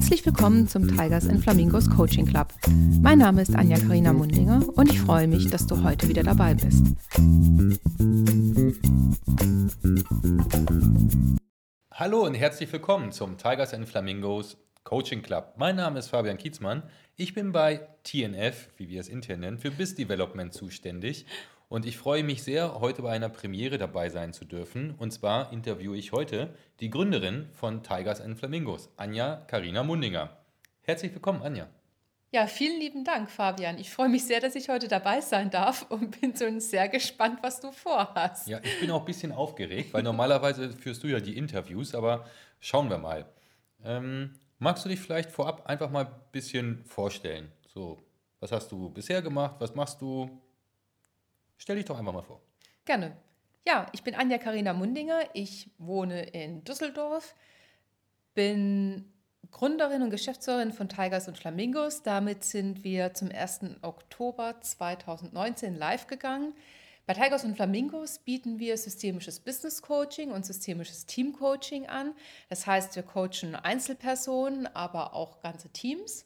Herzlich willkommen zum Tigers and Flamingos Coaching Club. Mein Name ist Anja Karina Mundinger und ich freue mich, dass du heute wieder dabei bist. Hallo und herzlich willkommen zum Tigers and Flamingos Coaching Club. Mein Name ist Fabian Kietzmann. Ich bin bei TNF, wie wir es intern nennen, für Biz Development zuständig und ich freue mich sehr, heute bei einer Premiere dabei sein zu dürfen. Und zwar interviewe ich heute die Gründerin von Tigers and Flamingos, Anja Karina Mundinger. Herzlich willkommen, Anja. Ja, vielen lieben Dank, Fabian. Ich freue mich sehr, dass ich heute dabei sein darf und bin so sehr gespannt, was du vorhast. Ja, ich bin auch ein bisschen aufgeregt, weil normalerweise führst du ja die Interviews, aber schauen wir mal. Ähm, magst du dich vielleicht vorab einfach mal ein bisschen vorstellen? So, was hast du bisher gemacht? Was machst du? Stell dich doch einfach mal vor. Gerne. Ja, ich bin Anja Karina Mundinger. Ich wohne in Düsseldorf, bin Gründerin und Geschäftsführerin von Tigers und Flamingos. Damit sind wir zum 1. Oktober 2019 live gegangen. Bei Tigers und Flamingos bieten wir systemisches Business Coaching und systemisches Team Coaching an. Das heißt, wir coachen Einzelpersonen, aber auch ganze Teams.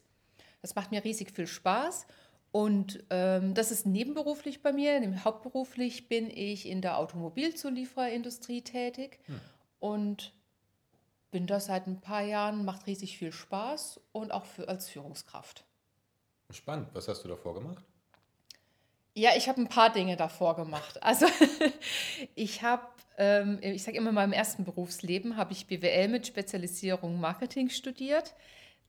Das macht mir riesig viel Spaß. Und ähm, das ist nebenberuflich bei mir. Hauptberuflich bin ich in der Automobilzuliefererindustrie tätig hm. und bin da seit ein paar Jahren, macht riesig viel Spaß und auch für, als Führungskraft. Spannend. Was hast du davor gemacht? Ja, ich habe ein paar Dinge davor gemacht. Also ich habe, ähm, ich sage immer, in meinem ersten Berufsleben habe ich BWL mit Spezialisierung Marketing studiert.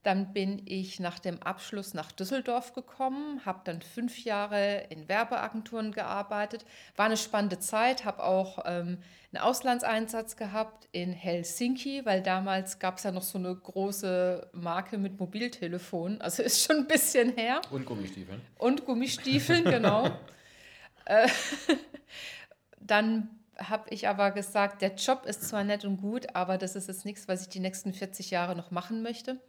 Dann bin ich nach dem Abschluss nach Düsseldorf gekommen, habe dann fünf Jahre in Werbeagenturen gearbeitet. War eine spannende Zeit, habe auch ähm, einen Auslandseinsatz gehabt in Helsinki, weil damals gab es ja noch so eine große Marke mit Mobiltelefon. Also ist schon ein bisschen her. Und Gummistiefeln. Und Gummistiefeln, genau. Äh, dann habe ich aber gesagt, der Job ist zwar nett und gut, aber das ist jetzt nichts, was ich die nächsten 40 Jahre noch machen möchte.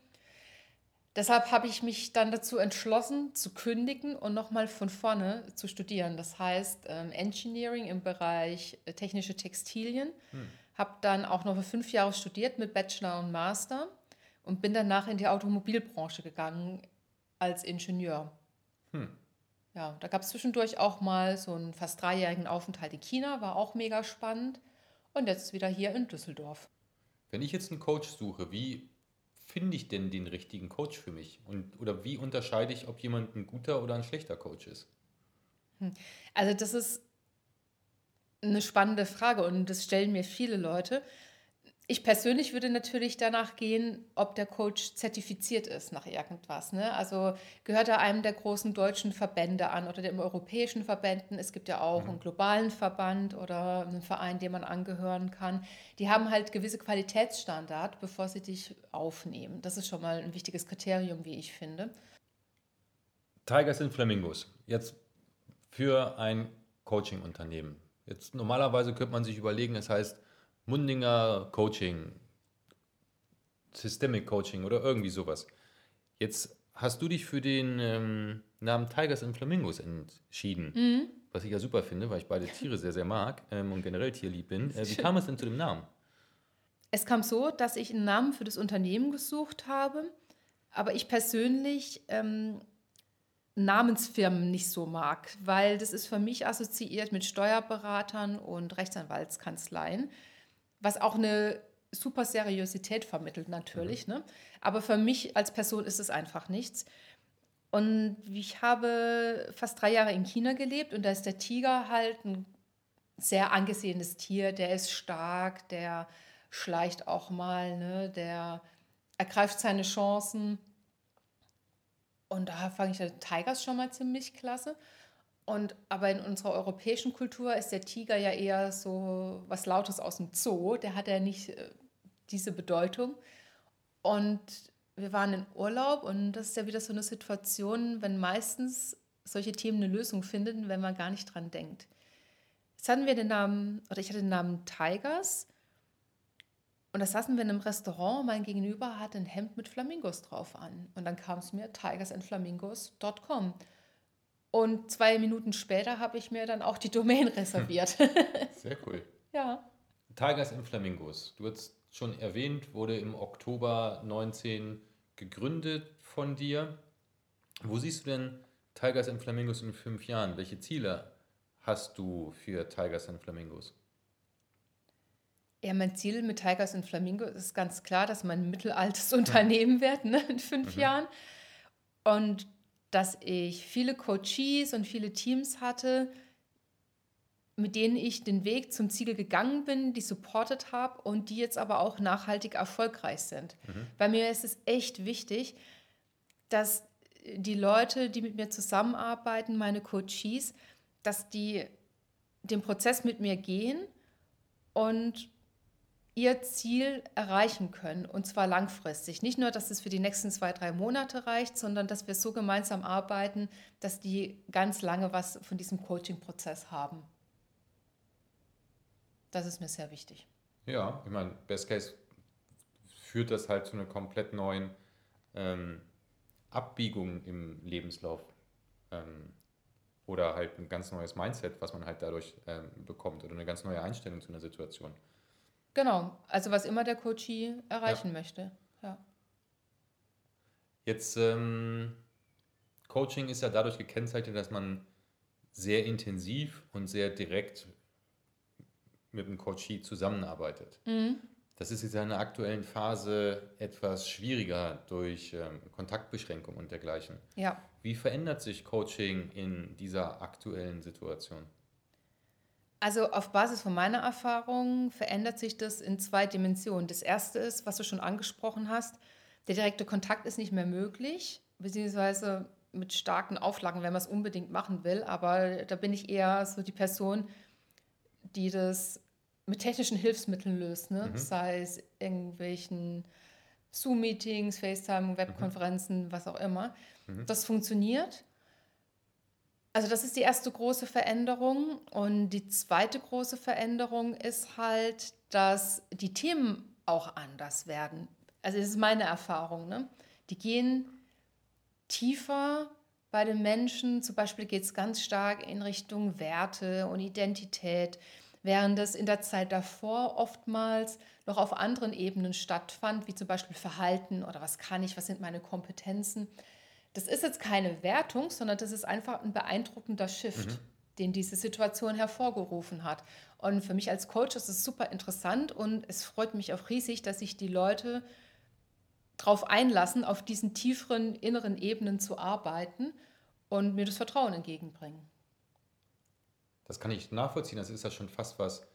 Deshalb habe ich mich dann dazu entschlossen, zu kündigen und nochmal von vorne zu studieren. Das heißt ähm, Engineering im Bereich äh, technische Textilien. Hm. Habe dann auch noch für fünf Jahre studiert mit Bachelor und Master und bin danach in die Automobilbranche gegangen als Ingenieur. Hm. Ja, da gab es zwischendurch auch mal so einen fast dreijährigen Aufenthalt in China, war auch mega spannend. Und jetzt wieder hier in Düsseldorf. Wenn ich jetzt einen Coach suche, wie finde ich denn den richtigen Coach für mich? Und, oder wie unterscheide ich, ob jemand ein guter oder ein schlechter Coach ist? Hm. Also das ist eine spannende Frage und das stellen mir viele Leute. Ich persönlich würde natürlich danach gehen, ob der Coach zertifiziert ist nach irgendwas. Ne? Also gehört er einem der großen deutschen Verbände an oder den europäischen Verbänden. Es gibt ja auch mhm. einen globalen Verband oder einen Verein, dem man angehören kann. Die haben halt gewisse Qualitätsstandard, bevor sie dich aufnehmen. Das ist schon mal ein wichtiges Kriterium, wie ich finde. Tigers and Flamingos. Jetzt für ein Coaching-Unternehmen. Jetzt normalerweise könnte man sich überlegen, es heißt Mundinger Coaching, Systemic Coaching oder irgendwie sowas. Jetzt hast du dich für den ähm, Namen Tigers and Flamingos entschieden. Mhm. Was ich ja super finde, weil ich beide Tiere sehr, sehr mag ähm, und generell tierlieb bin. Äh, wie kam es denn zu dem Namen? Es kam so, dass ich einen Namen für das Unternehmen gesucht habe, aber ich persönlich ähm, Namensfirmen nicht so mag, weil das ist für mich assoziiert mit Steuerberatern und Rechtsanwaltskanzleien was auch eine super Seriosität vermittelt natürlich. Mhm. Ne? Aber für mich als Person ist es einfach nichts. Und ich habe fast drei Jahre in China gelebt und da ist der Tiger halt ein sehr angesehenes Tier. Der ist stark, der schleicht auch mal, ne? der ergreift seine Chancen. Und da fange ich den Tigers schon mal ziemlich klasse. Und, aber in unserer europäischen Kultur ist der Tiger ja eher so was Lautes aus dem Zoo. Der hat ja nicht äh, diese Bedeutung. Und wir waren in Urlaub und das ist ja wieder so eine Situation, wenn meistens solche Themen eine Lösung finden, wenn man gar nicht dran denkt. Jetzt hatten wir den Namen, oder ich hatte den Namen Tigers. Und da saßen wir in einem Restaurant, mein Gegenüber hatte ein Hemd mit Flamingos drauf an. Und dann kam es mir tigersandflamingos.com. Und zwei Minuten später habe ich mir dann auch die Domain reserviert. Sehr cool. ja. Tigers and Flamingos. Du hast schon erwähnt, wurde im Oktober 19 gegründet von dir. Wo siehst du denn Tigers and Flamingos in fünf Jahren? Welche Ziele hast du für Tigers and Flamingos? Ja, mein Ziel mit Tigers and Flamingos ist ganz klar, dass man ein mittelaltes Unternehmen wird ne, in fünf mhm. Jahren. Und dass ich viele Coaches und viele Teams hatte, mit denen ich den Weg zum Ziel gegangen bin, die supportet habe und die jetzt aber auch nachhaltig erfolgreich sind. Mhm. Bei mir ist es echt wichtig, dass die Leute, die mit mir zusammenarbeiten, meine Coaches, dass die den Prozess mit mir gehen und ihr Ziel erreichen können, und zwar langfristig. Nicht nur, dass es für die nächsten zwei, drei Monate reicht, sondern dass wir so gemeinsam arbeiten, dass die ganz lange was von diesem Coaching-Prozess haben. Das ist mir sehr wichtig. Ja, ich meine, Best Case führt das halt zu einer komplett neuen ähm, Abbiegung im Lebenslauf. Ähm, oder halt ein ganz neues Mindset, was man halt dadurch ähm, bekommt oder eine ganz neue Einstellung zu einer Situation. Genau, also was immer der Coachie erreichen ja. möchte. Ja. Jetzt, ähm, Coaching ist ja dadurch gekennzeichnet, dass man sehr intensiv und sehr direkt mit dem Coachie zusammenarbeitet. Mhm. Das ist jetzt in der aktuellen Phase etwas schwieriger durch ähm, Kontaktbeschränkung und dergleichen. Ja. Wie verändert sich Coaching in dieser aktuellen Situation? Also auf Basis von meiner Erfahrung verändert sich das in zwei Dimensionen. Das erste ist, was du schon angesprochen hast, der direkte Kontakt ist nicht mehr möglich, beziehungsweise mit starken Auflagen, wenn man es unbedingt machen will. Aber da bin ich eher so die Person, die das mit technischen Hilfsmitteln löst, ne? Mhm. sei es irgendwelchen Zoom-Meetings, FaceTime, Webkonferenzen, mhm. was auch immer. Mhm. Das funktioniert. Also das ist die erste große Veränderung. Und die zweite große Veränderung ist halt, dass die Themen auch anders werden. Also das ist meine Erfahrung. Ne? Die gehen tiefer bei den Menschen. Zum Beispiel geht es ganz stark in Richtung Werte und Identität während es in der Zeit davor oftmals noch auf anderen Ebenen stattfand, wie zum Beispiel Verhalten oder was kann ich, was sind meine Kompetenzen. Das ist jetzt keine Wertung, sondern das ist einfach ein beeindruckender Shift, mhm. den diese Situation hervorgerufen hat. Und für mich als Coach ist es super interessant und es freut mich auch riesig, dass sich die Leute darauf einlassen, auf diesen tieferen inneren Ebenen zu arbeiten und mir das Vertrauen entgegenbringen. Das kann ich nachvollziehen. Das ist ja schon fast was,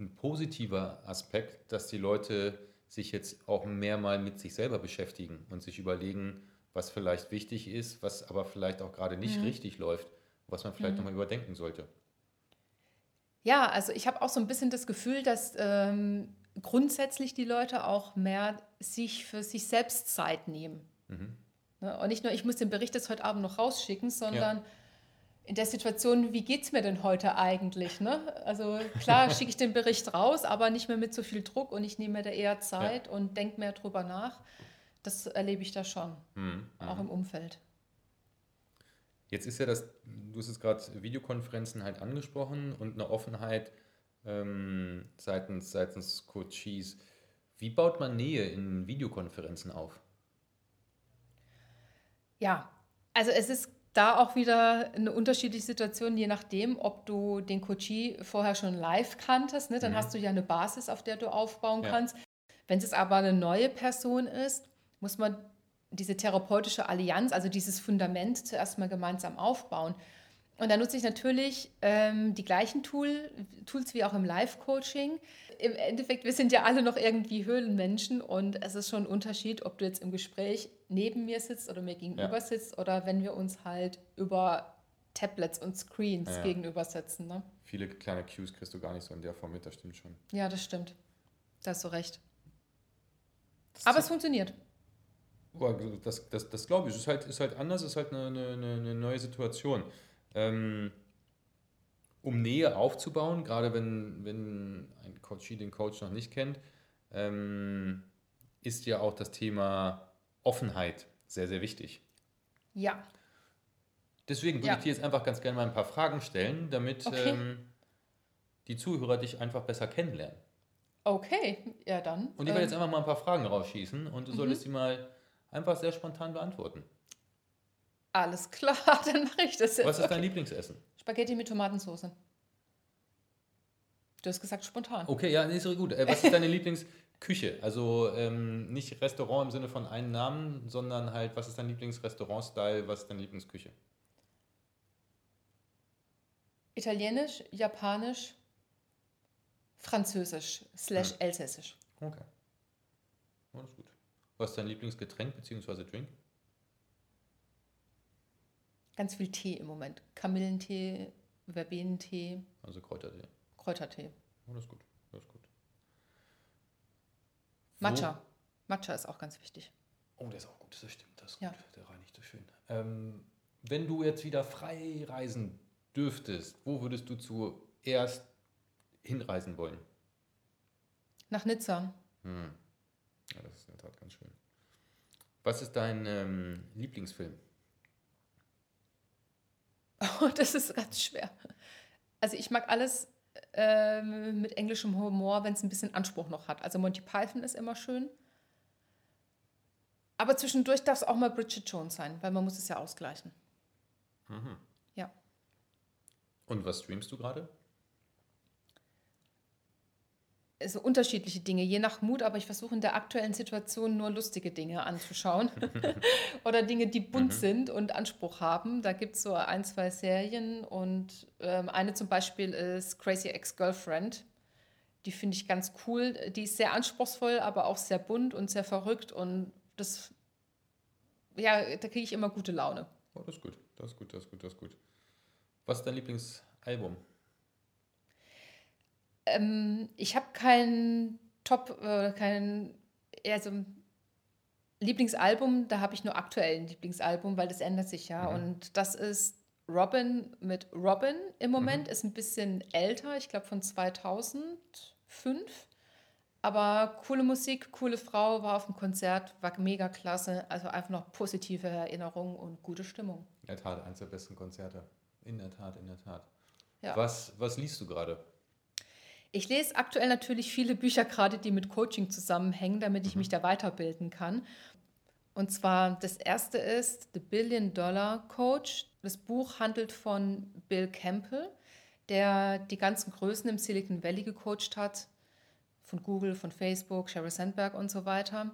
ein positiver Aspekt, dass die Leute sich jetzt auch mehr mal mit sich selber beschäftigen und sich überlegen, was vielleicht wichtig ist, was aber vielleicht auch gerade nicht mhm. richtig läuft, was man vielleicht mhm. nochmal überdenken sollte. Ja, also ich habe auch so ein bisschen das Gefühl, dass ähm, grundsätzlich die Leute auch mehr sich für sich selbst Zeit nehmen. Mhm. Ne? Und nicht nur, ich muss den Bericht jetzt heute Abend noch rausschicken, sondern ja in der Situation, wie geht es mir denn heute eigentlich? Ne? Also klar schicke ich den Bericht raus, aber nicht mehr mit so viel Druck und ich nehme mir da eher Zeit ja. und denke mehr drüber nach. Das erlebe ich da schon, mhm. auch im Umfeld. Jetzt ist ja das, du hast es gerade Videokonferenzen halt angesprochen und eine Offenheit ähm, seitens, seitens Coaches. Wie baut man Nähe in Videokonferenzen auf? Ja, also es ist da auch wieder eine unterschiedliche Situation, je nachdem, ob du den Coachie vorher schon live kanntest, ne, dann mhm. hast du ja eine Basis, auf der du aufbauen ja. kannst. Wenn es aber eine neue Person ist, muss man diese therapeutische Allianz, also dieses Fundament zuerst mal gemeinsam aufbauen. Und da nutze ich natürlich ähm, die gleichen Tool, Tools wie auch im Live-Coaching. Im Endeffekt, wir sind ja alle noch irgendwie Höhlenmenschen und es ist schon ein Unterschied, ob du jetzt im Gespräch neben mir sitzt oder mir gegenüber ja. sitzt oder wenn wir uns halt über Tablets und Screens ja. gegenüber sitzen. Ne? Viele kleine Cues kriegst du gar nicht so in der Form mit, das stimmt schon. Ja, das stimmt. Da hast du recht. Das Aber es funktioniert. Das, das, das glaube ich. Es ist halt, ist halt anders, ist halt eine, eine, eine neue Situation ähm, um Nähe aufzubauen, gerade wenn, wenn ein Coach den Coach noch nicht kennt, ähm, ist ja auch das Thema Offenheit sehr, sehr wichtig. Ja. Deswegen würde ja. ich dir jetzt einfach ganz gerne mal ein paar Fragen stellen, damit okay. ähm, die Zuhörer dich einfach besser kennenlernen. Okay, ja dann. Und ich werde jetzt ähm, einfach mal ein paar Fragen rausschießen und du solltest mhm. die mal einfach sehr spontan beantworten. Alles klar, dann mache ich das jetzt. Was ist okay. dein Lieblingsessen? Spaghetti mit Tomatensauce. Du hast gesagt spontan. Okay, ja, nee, ist so gut. Äh, was ist deine Lieblingsküche? Also ähm, nicht Restaurant im Sinne von einem Namen, sondern halt, was ist dein Lieblingsrestaurant-Style, was ist deine Lieblingsküche? Italienisch, Japanisch, Französisch slash Elsässisch. Okay. Alles gut. Was ist dein Lieblingsgetränk bzw. Drink? Ganz viel Tee im Moment. Kamillentee, Verbenentee, Also Kräutertee. Kräutertee. Alles gut. Alles gut. Matcha. Matcha ist auch ganz wichtig. Oh, der ist auch gut, das stimmt. Das ist Ja. gut. Der reinigt so schön. Ähm, wenn du jetzt wieder frei reisen dürftest, wo würdest du zuerst hinreisen wollen? Nach Nizza. Hm. Ja, das ist in der Tat ganz schön. Was ist dein ähm, Lieblingsfilm? Oh, das ist ganz schwer. Also ich mag alles ähm, mit englischem Humor, wenn es ein bisschen Anspruch noch hat. Also Monty Python ist immer schön. Aber zwischendurch darf es auch mal Bridget Jones sein, weil man muss es ja ausgleichen. Ja. Und was streamst du gerade? Also unterschiedliche Dinge, je nach Mut, aber ich versuche in der aktuellen Situation nur lustige Dinge anzuschauen. Oder Dinge, die bunt sind und Anspruch haben. Da gibt es so ein, zwei Serien und ähm, eine zum Beispiel ist Crazy Ex-Girlfriend. Die finde ich ganz cool. Die ist sehr anspruchsvoll, aber auch sehr bunt und sehr verrückt und das, ja, da kriege ich immer gute Laune. Oh, das ist gut. Das ist gut, das ist gut, das ist gut. Was ist dein Lieblingsalbum? Ähm, ich habe kein Top, äh, kein, also Lieblingsalbum, da habe ich nur aktuell ein Lieblingsalbum, weil das ändert sich ja. Und das ist Robin mit Robin im Moment, ist ein bisschen älter, ich glaube von 2005. Aber coole Musik, coole Frau, war auf dem Konzert, war mega klasse. Also einfach noch positive Erinnerungen und gute Stimmung. In der Tat, eines der besten Konzerte. In der Tat, in der Tat. Ja. Was, was liest du gerade? Ich lese aktuell natürlich viele Bücher gerade, die mit Coaching zusammenhängen, damit ich mich da weiterbilden kann. Und zwar das erste ist The Billion Dollar Coach. Das Buch handelt von Bill Campbell, der die ganzen Größen im Silicon Valley gecoacht hat, von Google, von Facebook, Sheryl Sandberg und so weiter.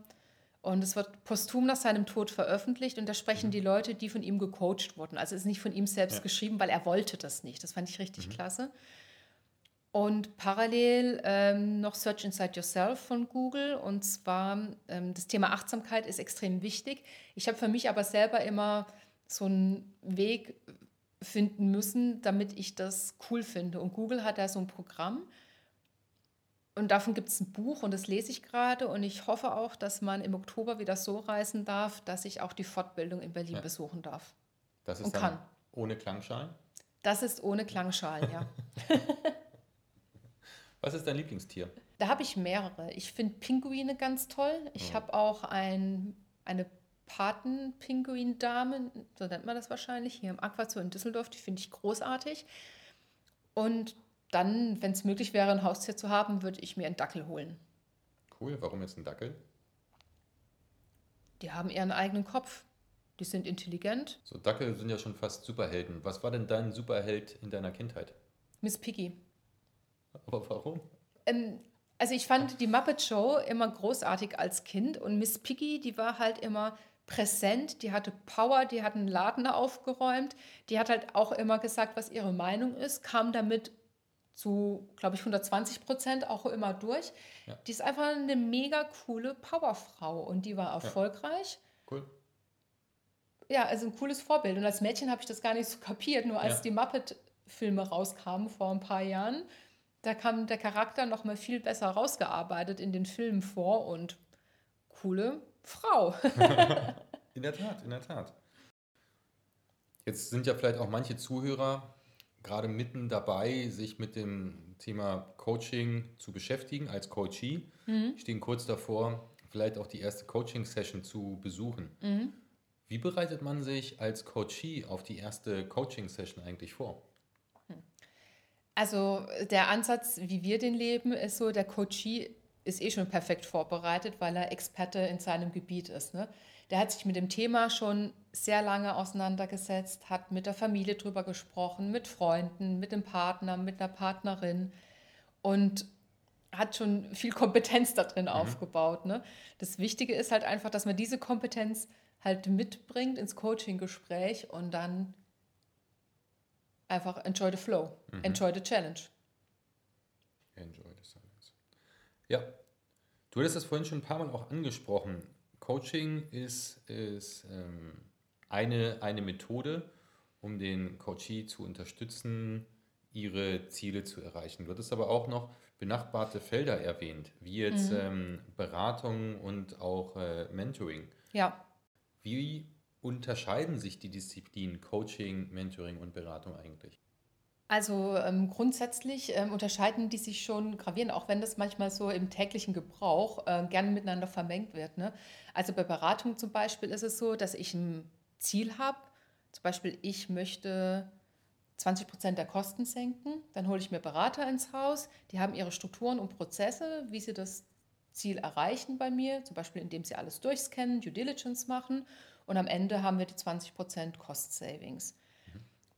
Und es wird posthum nach seinem Tod veröffentlicht und da sprechen die Leute, die von ihm gecoacht wurden. Also es ist nicht von ihm selbst Ja. geschrieben, weil er wollte das nicht. Das fand ich richtig klasse. Und parallel ähm, noch Search Inside Yourself von Google. Und zwar ähm, das Thema Achtsamkeit ist extrem wichtig. Ich habe für mich aber selber immer so einen Weg finden müssen, damit ich das cool finde. Und Google hat da so ein Programm. Und davon gibt es ein Buch und das lese ich gerade. Und ich hoffe auch, dass man im Oktober wieder so reisen darf, dass ich auch die Fortbildung in Berlin Ja. besuchen darf. Das ist Und kann. ohne Klangschalen. Das ist ohne Klangschalen, ja. Was ist dein Lieblingstier? Da habe ich mehrere. Ich finde Pinguine ganz toll. Ich habe auch ein, eine Paten-Pinguin-Dame, so nennt man das wahrscheinlich, hier im Aquazoo in Düsseldorf. Die finde ich großartig. Und dann, wenn es möglich wäre, ein Haustier zu haben, würde ich mir einen Dackel holen. Cool, warum jetzt ein Dackel? Die haben ihren eigenen Kopf. Die sind intelligent. So Dackel sind ja schon fast Superhelden. Was war denn dein Superheld in deiner Kindheit? Miss Piggy. Aber warum? Ähm, also ich fand die Muppet Show immer großartig als Kind und Miss Piggy, die war halt immer präsent, die hatte Power, die hat einen Laden aufgeräumt, die hat halt auch immer gesagt, was ihre Meinung ist, kam damit zu, glaube ich, 120 Prozent auch immer durch. Ja. Die ist einfach eine mega coole Powerfrau und die war erfolgreich. Cool. Ja, also ein cooles Vorbild. Und als Mädchen habe ich das gar nicht so kapiert, nur als Ja. die Muppet-Filme rauskamen vor ein paar Jahren, da kam der Charakter noch mal viel besser rausgearbeitet in den Filmen vor und coole Frau. In der Tat, in der Tat. Jetzt sind ja vielleicht auch manche Zuhörer gerade mitten dabei, sich mit dem Thema Coaching zu beschäftigen als Coachee. Stehen kurz davor, vielleicht auch die erste Coaching-Session zu besuchen. Wie bereitet man sich als Coachee auf die erste Coaching-Session eigentlich vor? Also der Ansatz, wie wir den leben, ist so, der Coachee ist eh schon perfekt vorbereitet, weil er Experte in seinem Gebiet ist. Ne? Der hat sich mit dem Thema schon sehr lange auseinandergesetzt, hat mit der Familie drüber gesprochen, mit Freunden, mit dem Partner, mit einer Partnerin und hat schon viel Kompetenz da drin mhm. aufgebaut. Ne? Das Wichtige ist halt einfach, dass man diese Kompetenz halt mitbringt ins Coaching-Gespräch und dann einfach enjoy the flow, mhm. enjoy the challenge. Enjoy the silence. Ja, du hattest das vorhin schon ein paar Mal auch angesprochen. Coaching ist, ist ähm, eine, eine Methode, um den Coachee zu unterstützen, ihre Ziele zu erreichen. Du hattest aber auch noch benachbarte Felder erwähnt, wie jetzt mhm. ähm, Beratung und auch äh, Mentoring. Ja. Wie unterscheiden sich die Disziplinen Coaching, Mentoring und Beratung eigentlich? Also ähm, grundsätzlich ähm, unterscheiden die sich schon gravierend, auch wenn das manchmal so im täglichen Gebrauch äh, gerne miteinander vermengt wird. Ne? Also bei Beratung zum Beispiel ist es so, dass ich ein Ziel habe. Zum Beispiel, ich möchte 20 Prozent der Kosten senken. Dann hole ich mir Berater ins Haus. Die haben ihre Strukturen und Prozesse, wie sie das Ziel erreichen bei mir. Zum Beispiel, indem sie alles durchscannen, Due Diligence machen. Und am Ende haben wir die 20 Prozent Cost Savings.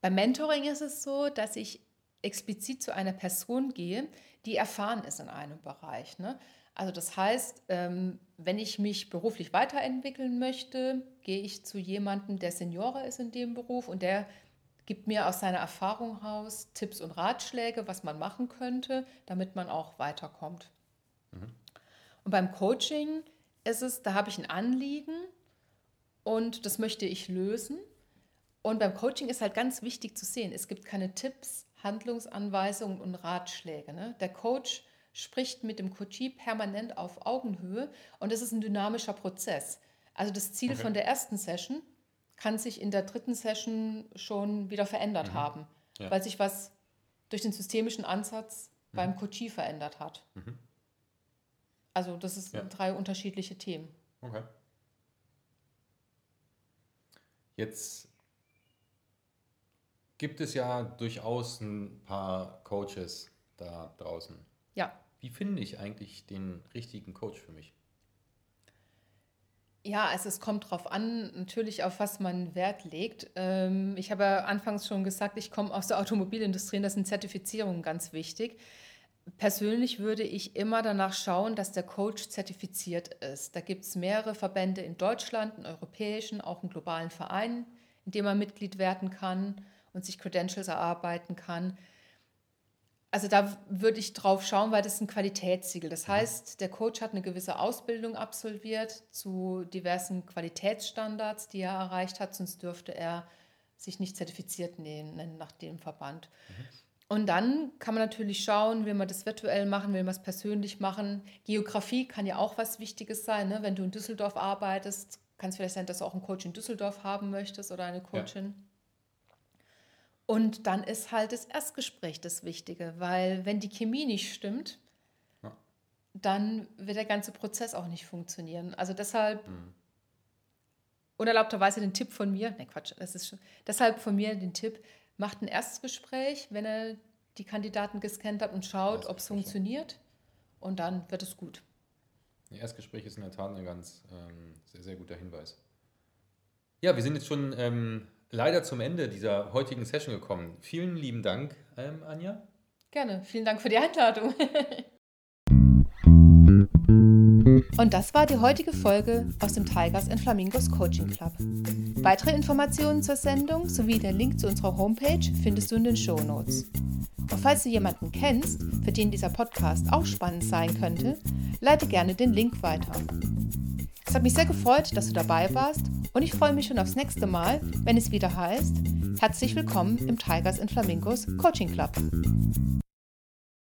Beim Mentoring ist es so, dass ich explizit zu einer Person gehe, die erfahren ist in einem Bereich. Ne? Also das heißt, ähm, wenn ich mich beruflich weiterentwickeln möchte, gehe ich zu jemandem, der Seniorer ist in dem Beruf und der gibt mir aus seiner Erfahrung heraus Tipps und Ratschläge, was man machen könnte, damit man auch weiterkommt. Mhm. Und beim Coaching ist es, da habe ich ein Anliegen und das möchte ich lösen. Und beim Coaching ist halt ganz wichtig zu sehen, es gibt keine Tipps, Handlungsanweisungen und Ratschläge. Ne? Der Coach spricht mit dem Coachee permanent auf Augenhöhe und es ist ein dynamischer Prozess. Also das Ziel okay. von der ersten Session kann sich in der dritten Session schon wieder verändert mhm. haben, ja. weil sich was durch den systemischen Ansatz mhm. beim Coachee verändert hat. Mhm. Also das sind ja. drei unterschiedliche Themen. Okay. Jetzt gibt es ja durchaus ein paar Coaches da draußen. Ja. Wie finde ich eigentlich den richtigen Coach für mich? Ja, also es kommt darauf an, natürlich auf was man Wert legt. Ähm, ich habe ja anfangs schon gesagt, ich komme aus der Automobilindustrie und da sind Zertifizierungen ganz wichtig. Persönlich würde ich immer danach schauen, dass der Coach zertifiziert ist. Da gibt es mehrere Verbände in Deutschland, einen europäischen, auch einen globalen Verein, in dem man Mitglied werden kann und sich Credentials erarbeiten kann. Also da würde ich drauf schauen, weil das ist ein Qualitätssiegel. Das mhm. heißt, der Coach hat eine gewisse Ausbildung absolviert zu diversen Qualitätsstandards, die er erreicht hat, sonst dürfte er sich nicht zertifiziert nennen nach dem Verband. Mhm. Und dann kann man natürlich schauen, will man das virtuell machen, will man es persönlich machen. Geografie kann ja auch was Wichtiges sein. Ne? Wenn du in Düsseldorf arbeitest, kann es vielleicht sein, dass du auch einen Coach in Düsseldorf haben möchtest oder eine Coachin. Ja. Und dann ist halt das Erstgespräch das Wichtige, weil wenn die Chemie nicht stimmt, ja. dann wird der ganze Prozess auch nicht funktionieren. Also deshalb mhm. unerlaubterweise den Tipp von mir, ne Quatsch, das ist schon, deshalb von mir den Tipp, macht ein Erstgespräch, wenn er die Kandidaten gescannt hat und schaut, ob es funktioniert und dann wird es gut. Ein Erstgespräch ist in der Tat ein ganz ähm, sehr, sehr guter Hinweis. Ja, wir sind jetzt schon ähm, leider zum Ende dieser heutigen Session gekommen. Vielen lieben Dank, ähm, Anja. Gerne. Vielen Dank für die Einladung. Und das war die heutige Folge aus dem Tigers and Flamingos Coaching Club. Weitere Informationen zur Sendung sowie der Link zu unserer Homepage findest du in den Show Notes. Und falls du jemanden kennst, für den dieser Podcast auch spannend sein könnte, leite gerne den Link weiter. Es hat mich sehr gefreut, dass du dabei warst und ich freue mich schon aufs nächste Mal, wenn es wieder heißt, herzlich willkommen im Tigers and Flamingos Coaching Club.